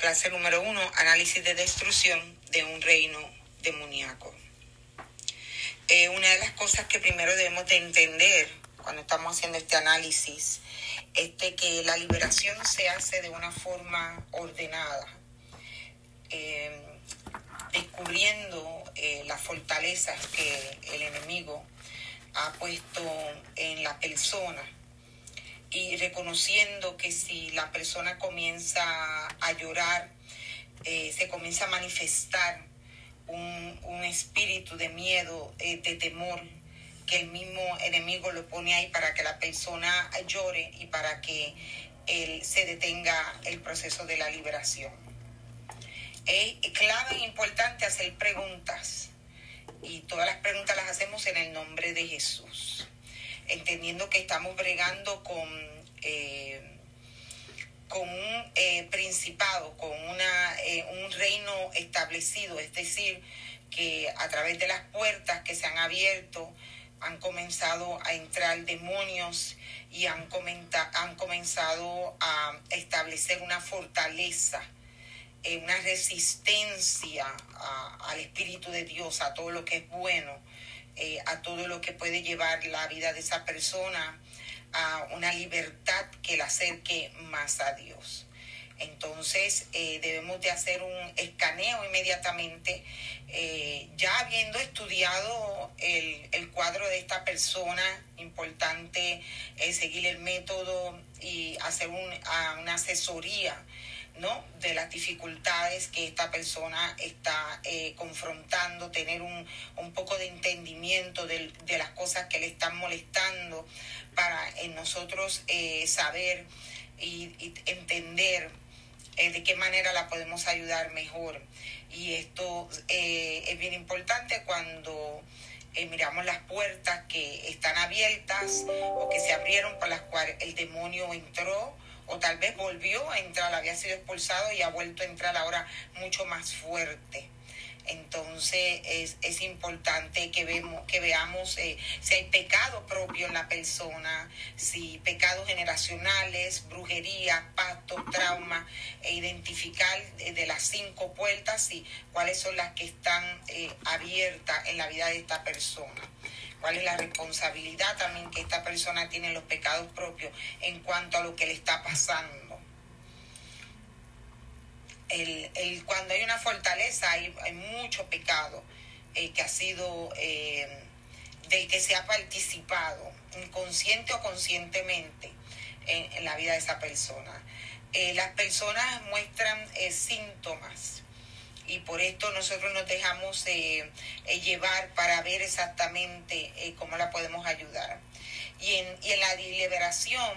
Clase número uno, análisis de destrucción de un reino demoníaco. Eh, una de las cosas que primero debemos de entender cuando estamos haciendo este análisis es que la liberación se hace de una forma ordenada, eh, descubriendo eh, las fortalezas que el enemigo ha puesto en la persona y reconociendo que si la persona comienza a llorar, eh, se comienza a manifestar un, espíritu de miedo, eh, de temor, que el mismo enemigo lo pone ahí para que la persona llore y para que él se detenga el proceso de la liberación. Es clave e importante hacer preguntas y todas las preguntas las hacemos en el nombre de Jesús entendiendo que estamos bregando con, eh, con un eh, principado, con una, eh, un reino establecido, es decir, que a través de las puertas que se han abierto han comenzado a entrar demonios y han, han comenzado a establecer una fortaleza, una resistencia al Espíritu de Dios, a todo lo que es bueno eh, a todo lo que puede llevar la vida de esa persona a una libertad que la acerque más a Dios. Entonces eh, debemos de hacer un escaneo inmediatamente, eh, ya habiendo estudiado el, el, cuadro de esta persona, importante seguir el método y hacer una asesoría ¿no? de las dificultades que esta persona está eh, confrontando, tener un, un, poco de entendimiento de, las cosas que le están molestando para en nosotros eh, saber y, entender eh, de qué manera la podemos ayudar mejor. Y esto es bien importante cuando miramos las puertas que están abiertas o que se abrieron por las cuales el demonio entró o tal vez volvió a entrar, había sido expulsado y ha vuelto a entrar ahora mucho más fuerte. Entonces es, es importante que, vemos, que veamos eh, si hay pecado propio en la persona, si pecados generacionales, brujería, pacto, trauma, e identificar de, las cinco puertas y cuáles son las que están eh, abiertas en la vida de esta persona cuál es la responsabilidad también que esta persona tiene en los pecados propios en cuanto a lo que le está pasando. El, cuando hay una fortaleza hay, mucho pecado eh, que ha sido eh, del que se ha participado, inconsciente o conscientemente, en, la vida de esa persona. Eh, las personas muestran síntomas y por esto nosotros nos dejamos eh, eh, llevar para ver exactamente eh, cómo la podemos ayudar. Y en, la liberación,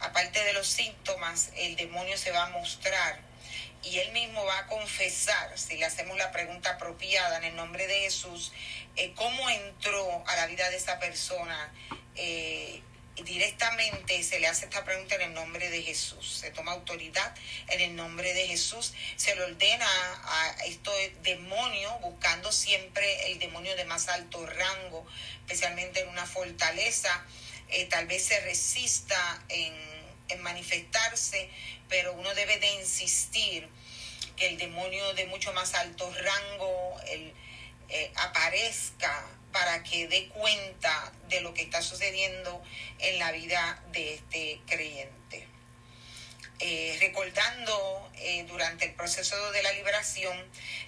aparte de los síntomas, el demonio se va a mostrar y él mismo va a confesar, si le hacemos la pregunta apropiada en el nombre de Jesús, cómo entró a la vida de esa persona directamente se le hace esta pregunta en el nombre de Jesús. Se toma autoridad en el nombre de Jesús. Se le ordena a estos demonios, buscando siempre el demonio de más alto rango, especialmente en una fortaleza. Eh, tal vez se resista en, manifestarse, pero uno debe de insistir que el demonio de mucho más alto rango el, eh, aparezca para que dé cuenta de lo que está sucediendo en la vida de este creyente. Eh, recordando eh, durante el proceso de la liberación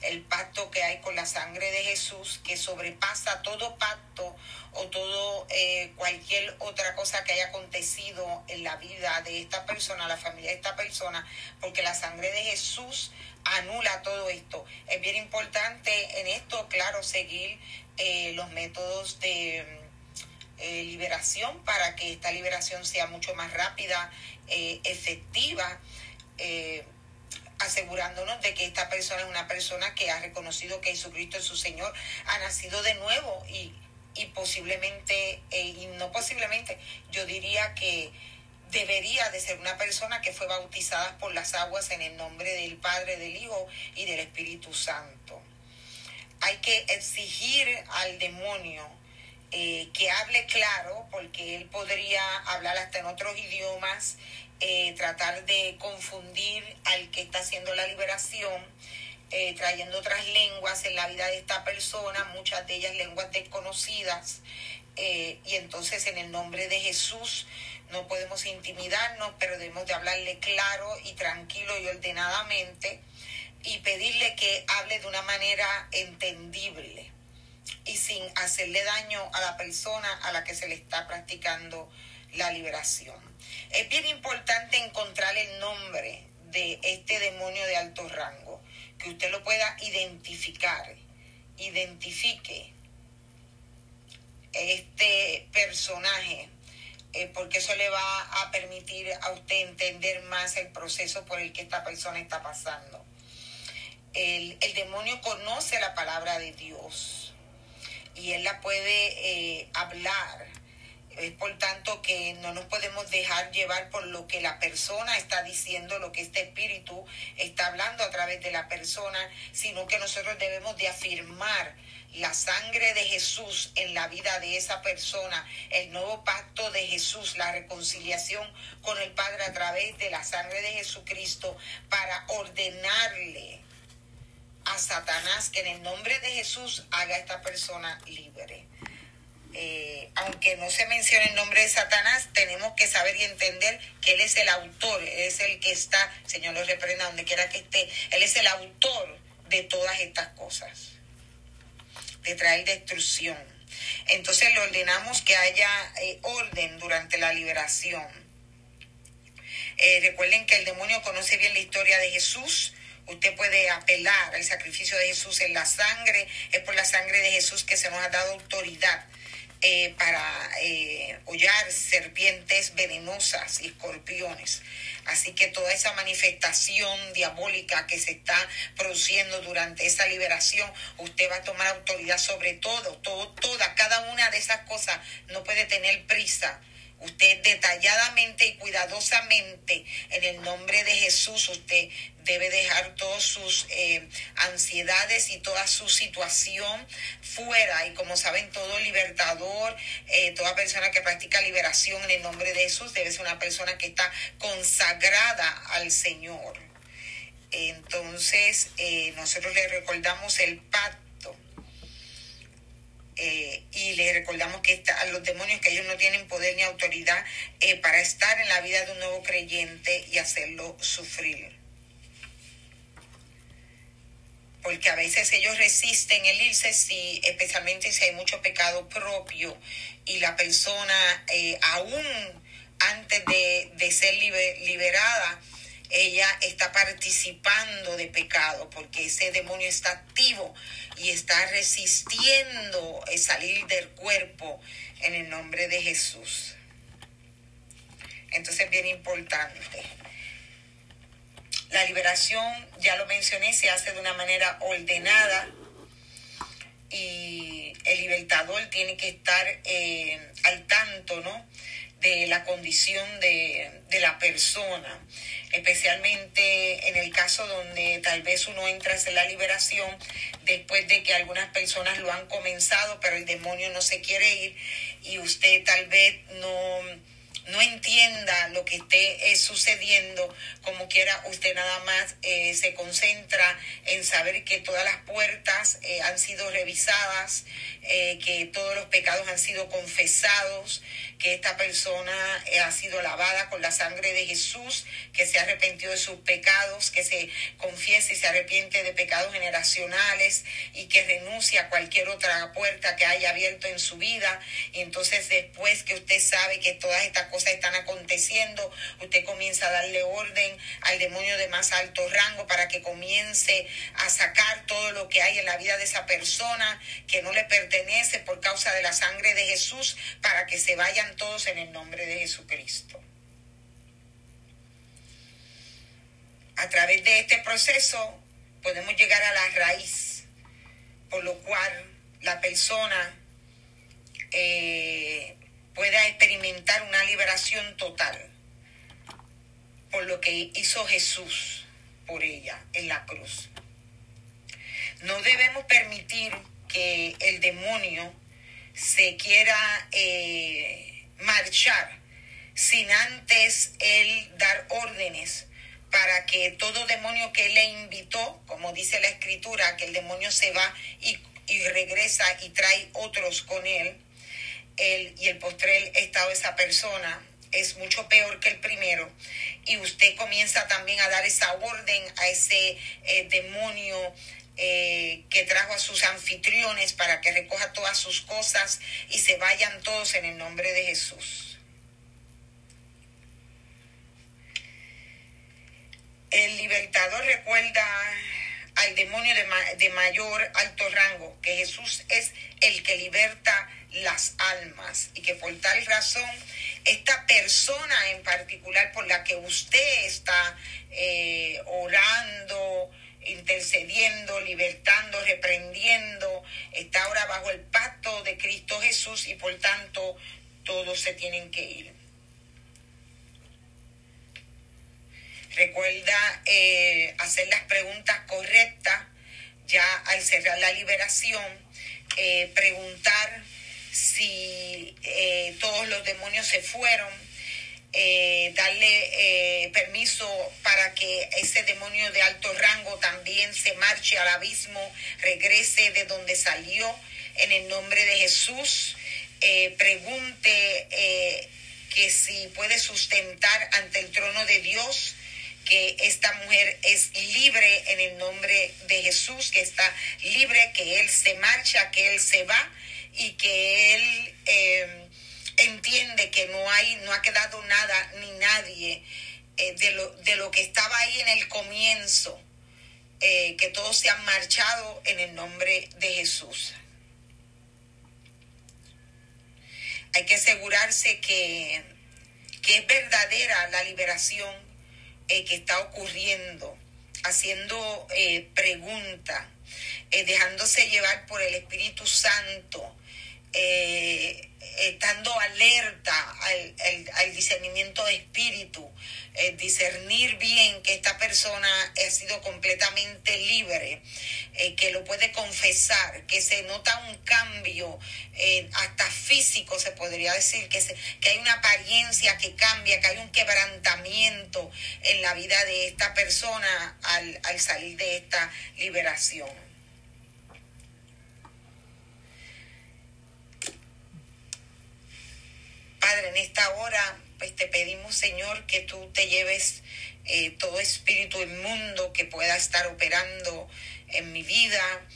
el pacto que hay con la sangre de Jesús que sobrepasa todo pacto o todo eh, cualquier otra cosa que haya acontecido en la vida de esta persona, la familia de esta persona, porque la sangre de Jesús anula todo esto. Es bien importante en esto, seguir eh, los métodos de eh, liberación para que esta liberación sea mucho más rápida, eh, efectiva, asegurándonos de que esta persona es una persona que ha reconocido que Jesucristo es su Señor, ha nacido de nuevo y, y posiblemente, y no posiblemente, yo diría que debería de ser una persona que fue bautizada por las aguas en el nombre del Padre, del Hijo y del Espíritu Santo hay que exigir al demonio eh, que hable claro, porque él podría hablar hasta en otros idiomas, eh, tratar de confundir al que está haciendo la liberación, eh, trayendo otras lenguas en la vida de esta persona, muchas de ellas lenguas desconocidas. y entonces en el nombre de Jesús no podemos intimidarnos, pero debemos de hablarle claro y tranquilo y ordenadamente y pedirle que hable de una manera entendible y sin hacerle daño a la persona a la que se le está practicando la liberación. Es bien importante encontrar el nombre de este demonio de alto rango, que usted lo pueda identificar, identifique este personaje, eh, porque eso le va a permitir a usted entender más el proceso por el que esta persona está pasando. El, el demonio conoce la palabra de Dios y Él la puede eh, hablar. Es por tanto que no nos podemos dejar llevar por lo que la persona está diciendo, lo que este espíritu está hablando a través de la persona, sino que nosotros debemos de afirmar la sangre de Jesús en la vida de esa persona, el nuevo pacto de Jesús, la reconciliación con el Padre a través de la sangre de Jesucristo para ordenarle a Satanás que en el nombre de Jesús haga esta persona libre. Eh, aunque no se mencione el nombre de Satanás, tenemos que saber y entender que Él es el autor, Él es el que está, Señor lo reprenda donde quiera que esté, Él es el autor de todas estas cosas, de traer destrucción. Entonces le ordenamos que haya eh, orden durante la liberación. Eh, recuerden que el demonio conoce bien la historia de Jesús, Usted puede apelar al sacrificio de Jesús en la sangre. Es por la sangre de Jesús que se nos ha dado autoridad eh, para eh, hollar serpientes venenosas y escorpiones. Así que toda esa manifestación diabólica que se está produciendo durante esa liberación, usted va a tomar autoridad sobre todo, todo, toda, cada una de esas cosas no puede tener prisa Usted detalladamente y cuidadosamente, en el nombre de Jesús, usted debe dejar todas sus eh, ansiedades y toda su situación fuera. Y como saben, todo libertador, eh, toda persona que practica liberación en el nombre de Jesús debe ser una persona que está consagrada al Señor. Entonces, eh, nosotros le recordamos el pacto eh, y le recordamos que a los demonios que ellos no tienen poder ni autoridad eh, para estar en la vida de un nuevo creyente y hacerlo sufrir. Porque a veces ellos resisten el irse, si, especialmente si hay mucho pecado propio y la persona eh, aún antes de, de ser liberada, ella está participando de pecado porque ese demonio está activo y está resistiendo el salir del cuerpo en el nombre de Jesús. Entonces, bien importante. La liberación, ya lo mencioné, se hace de una manera ordenada y el libertador tiene que estar eh, al tanto, ¿no? De la condición de, de, la persona, especialmente en el caso donde tal vez uno entra en la liberación después de que algunas personas lo han comenzado, pero el demonio no se quiere ir y usted tal vez no no entienda lo que esté eh, sucediendo, como quiera, usted nada más eh, se concentra en saber que todas las puertas eh, han sido revisadas, que todos los pecados han sido confesados, que esta persona ha sido lavada con la sangre de Jesús, que se ha arrepentido de sus pecados, que se confiese y se arrepiente de pecados generacionales y que renuncia a cualquier otra puerta que haya abierto en su vida. Y entonces después que usted sabe que todas estas cosas están aconteciendo, usted comienza a darle orden al demonio de más alto rango para que comience a sacar todo lo que hay en la vida de esa persona que no le pertenece por causa de la sangre de Jesús, para que se vayan todos en el nombre de Jesucristo. A través de este proceso podemos llegar a la raíz, por lo cual la persona eh, pueda experimentar una liberación total por lo que hizo Jesús por ella en la cruz. No debemos permitir que el demonio se quiera eh, marchar sin antes él dar órdenes para que todo demonio que le invitó, como dice la escritura, que el demonio se va y, regresa y trae otros con él, él y el postrel estado de esa persona es mucho peor que el primero. Y usted comienza también a dar esa orden a ese eh, demonio eh, que trajo a sus anfitriones para que recoja todas sus cosas y se vayan todos en el nombre de Jesús. El libertador recuerda al demonio de, mayor alto rango, que Jesús es el que liberta las almas y que por tal razón esta persona en particular por la que usted está eh, orando, intercediendo, libertando, reprendiendo, está ahora bajo el pacto de Cristo Jesús y por tanto todos se tienen que ir. Recuerda eh, hacer las preguntas correctas. Ya al cerrar la liberación, eh, preguntar si eh, todos los demonios se fueron, darle permiso para que ese demonio de alto rango también se marche al abismo, regrese de donde salió en el nombre de Jesús. pregunte que si puede sustentar ante el trono de Dios que esta mujer es libre en el nombre de Jesús, que está libre, que Él se marcha, que Él se va y que Él eh, entiende que no hay, no ha quedado nada ni nadie eh, de, lo, de, lo, que estaba ahí en el comienzo, eh, que todos se han marchado en el nombre de Jesús. Hay que asegurarse que, que es verdadera la liberación eh, que está ocurriendo, haciendo preguntas, eh, dejándose llevar por el Espíritu Santo, eh, estando alerta al, discernimiento de espíritu, eh, discernir bien que esta persona ha sido completamente libre, eh, que lo puede confesar, que se nota un cambio hasta físico, se podría decir, que, que hay una apariencia que cambia, que hay un quebrantamiento en la vida de esta persona al, al salir de esta liberación. Padre, en esta hora, pues te pedimos, Señor, que tú te lleves eh, todo espíritu inmundo que pueda estar operando en mi vida,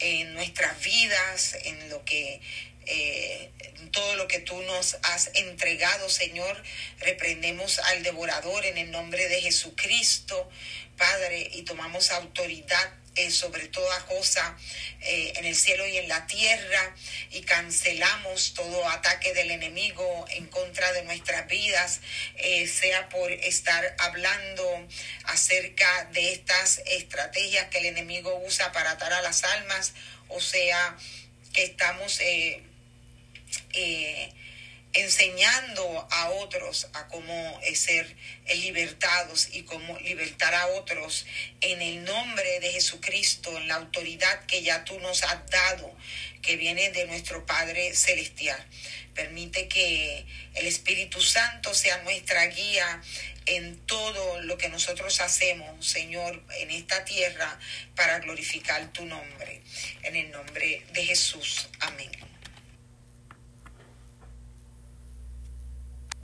en nuestras vidas, en lo que eh, todo lo que tú nos has entregado, Señor. Reprendemos al devorador en el nombre de Jesucristo, Padre, y tomamos autoridad eh, sobre toda cosa eh, en el cielo y en la tierra y cancelamos todo ataque del enemigo en contra de nuestras vidas, eh, sea por estar hablando acerca de estas estrategias que el enemigo usa para atar a las almas, o sea que estamos enseñando a otros a cómo ser libertados y cómo libertar a otros en el nombre de Jesucristo, en la autoridad que ya tú nos has dado, que viene de nuestro Padre Celestial. Permite que el Espíritu Santo sea nuestra guía en todo lo que nosotros hacemos, Señor, en esta tierra para glorificar tu nombre. En el nombre de Jesús. Amén.